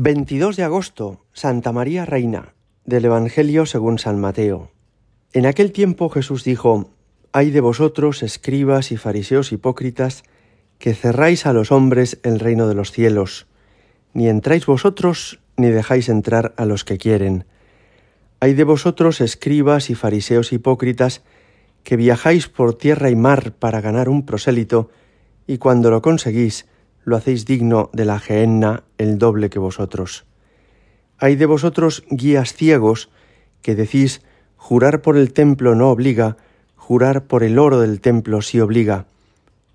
22 de agosto, Santa María Reina, del Evangelio según San Mateo. En aquel tiempo Jesús dijo, Hay de vosotros, escribas y fariseos hipócritas, que cerráis a los hombres el reino de los cielos, ni entráis vosotros, ni dejáis entrar a los que quieren. Hay de vosotros, escribas y fariseos hipócritas, que viajáis por tierra y mar para ganar un prosélito, y cuando lo conseguís, lo hacéis digno de la gehenna el doble que vosotros. Hay de vosotros guías ciegos que decís jurar por el templo no obliga, jurar por el oro del templo sí obliga.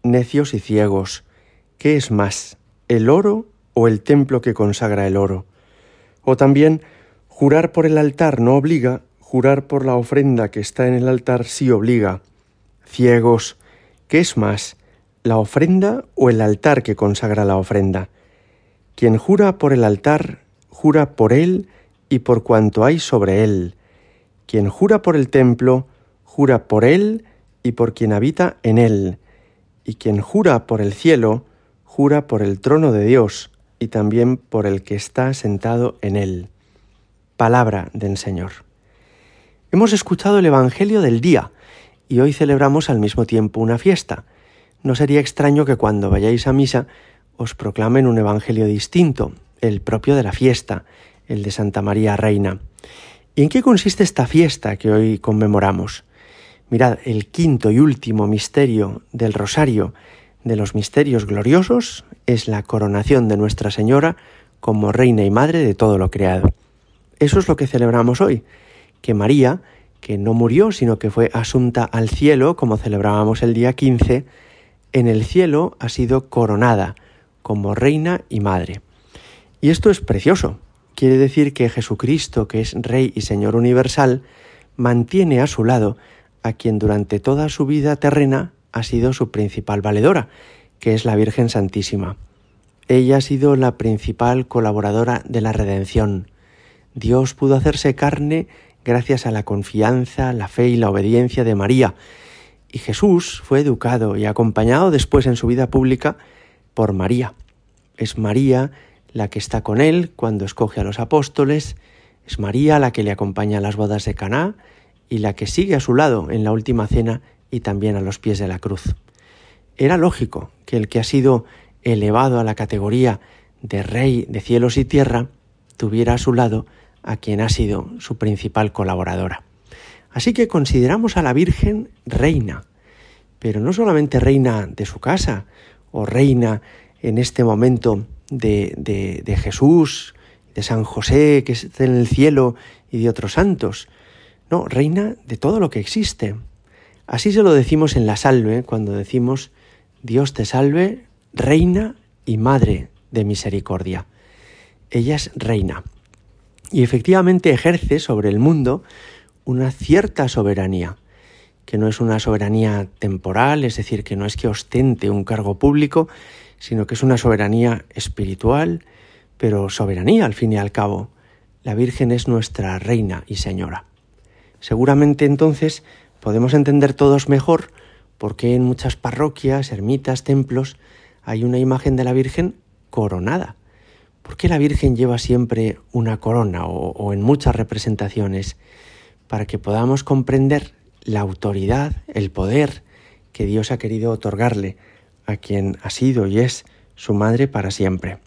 Necios y ciegos, ¿qué es más, el oro o el templo que consagra el oro? O también, jurar por el altar no obliga, jurar por la ofrenda que está en el altar sí obliga. Ciegos, ¿qué es más, la ofrenda o el altar que consagra la ofrenda. Quien jura por el altar, jura por él y por cuanto hay sobre él. Quien jura por el templo, jura por él y por quien habita en él. Y quien jura por el cielo, jura por el trono de Dios y también por el que está sentado en él. Palabra del Señor. Hemos escuchado el Evangelio del día y hoy celebramos al mismo tiempo una fiesta no sería extraño que cuando vayáis a misa os proclamen un evangelio distinto, el propio de la fiesta, el de Santa María Reina. ¿Y en qué consiste esta fiesta que hoy conmemoramos? Mirad, el quinto y último misterio del rosario de los misterios gloriosos es la coronación de Nuestra Señora como Reina y Madre de todo lo creado. Eso es lo que celebramos hoy, que María, que no murió, sino que fue asunta al cielo, como celebrábamos el día 15, en el cielo ha sido coronada como reina y madre. Y esto es precioso. Quiere decir que Jesucristo, que es Rey y Señor universal, mantiene a su lado a quien durante toda su vida terrena ha sido su principal valedora, que es la Virgen Santísima. Ella ha sido la principal colaboradora de la redención. Dios pudo hacerse carne gracias a la confianza, la fe y la obediencia de María, y Jesús fue educado y acompañado después en su vida pública por María. Es María la que está con él cuando escoge a los apóstoles, es María la que le acompaña a las bodas de Caná y la que sigue a su lado en la última cena y también a los pies de la cruz. Era lógico que el que ha sido elevado a la categoría de rey de cielos y tierra tuviera a su lado a quien ha sido su principal colaboradora. Así que consideramos a la Virgen reina, pero no solamente reina de su casa o reina en este momento de, de, Jesús, de San José que está en el cielo y de otros santos, no, reina de todo lo que existe. Así se lo decimos en la salve cuando decimos Dios te salve, reina y madre de misericordia. Ella es reina y efectivamente ejerce sobre el mundo una cierta soberanía, que no es una soberanía temporal, es decir, que no es que ostente un cargo público, sino que es una soberanía espiritual, pero soberanía al fin y al cabo. La Virgen es nuestra reina y señora. Seguramente entonces podemos entender todos mejor por qué en muchas parroquias, ermitas, templos hay una imagen de la Virgen coronada. ¿Por qué la Virgen lleva siempre una corona o, o en muchas representaciones? Para que podamos comprender la autoridad, el poder que Dios ha querido otorgarle a quien ha sido y es su madre para siempre.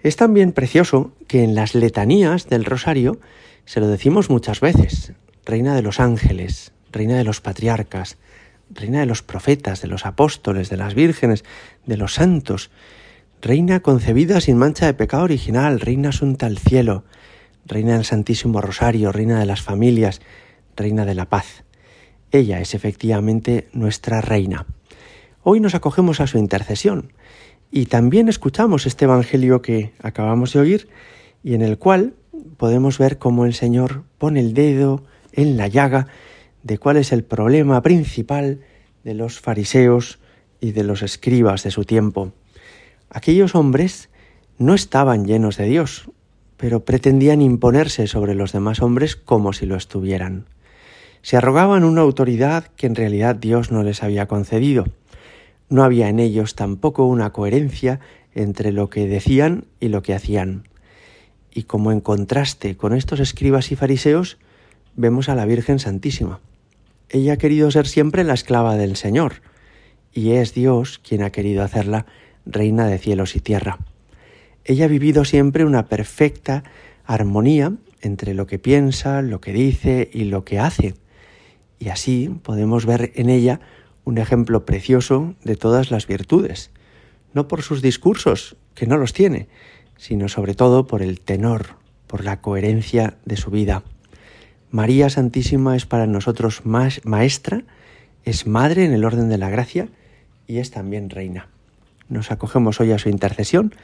Es también precioso que en las letanías del rosario se lo decimos muchas veces, Reina de los ángeles, Reina de los patriarcas, Reina de los profetas, de los apóstoles, de las vírgenes, de los santos, Reina concebida sin mancha de pecado original, Reina asunta al cielo, Reina del Santísimo Rosario, Reina de las familias, Reina de la paz. Ella es efectivamente nuestra Reina. Hoy nos acogemos a su intercesión y también escuchamos este Evangelio que acabamos de oír y en el cual podemos ver cómo el Señor pone el dedo en la llaga de cuál es el problema principal de los fariseos y de los escribas de su tiempo. Aquellos hombres no estaban llenos de Dios, pero pretendían imponerse sobre los demás hombres como si lo estuvieran. Se arrogaban una autoridad que en realidad Dios no les había concedido. No había en ellos tampoco una coherencia entre lo que decían y lo que hacían. Y como en contraste con estos escribas y fariseos, vemos a la Virgen Santísima. Ella ha querido ser siempre la esclava del Señor, y es Dios quien ha querido hacerla reina de cielos y tierra. Ella ha vivido siempre una perfecta armonía entre lo que piensa, lo que dice y lo que hace. Y así podemos ver en ella un ejemplo precioso de todas las virtudes, no por sus discursos, que no los tiene, sino sobre todo por el tenor, por la coherencia de su vida. María Santísima es para nosotros más maestra, es madre en el orden de la gracia y es también reina. Nos acogemos hoy a su intercesión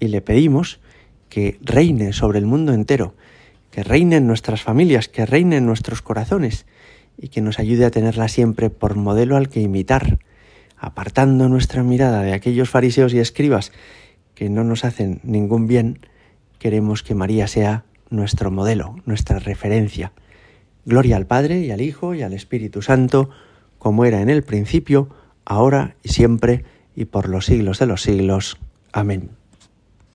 y le pedimos que reine sobre el mundo entero, que reine en nuestras familias, que reine en nuestros corazones y que nos ayude a tenerla siempre por modelo al que imitar, apartando nuestra mirada de aquellos fariseos y escribas que no nos hacen ningún bien, queremos que María sea nuestro modelo, nuestra referencia. Gloria al Padre y al Hijo y al Espíritu Santo, como era en el principio, ahora y siempre, y por los siglos de los siglos. Amén.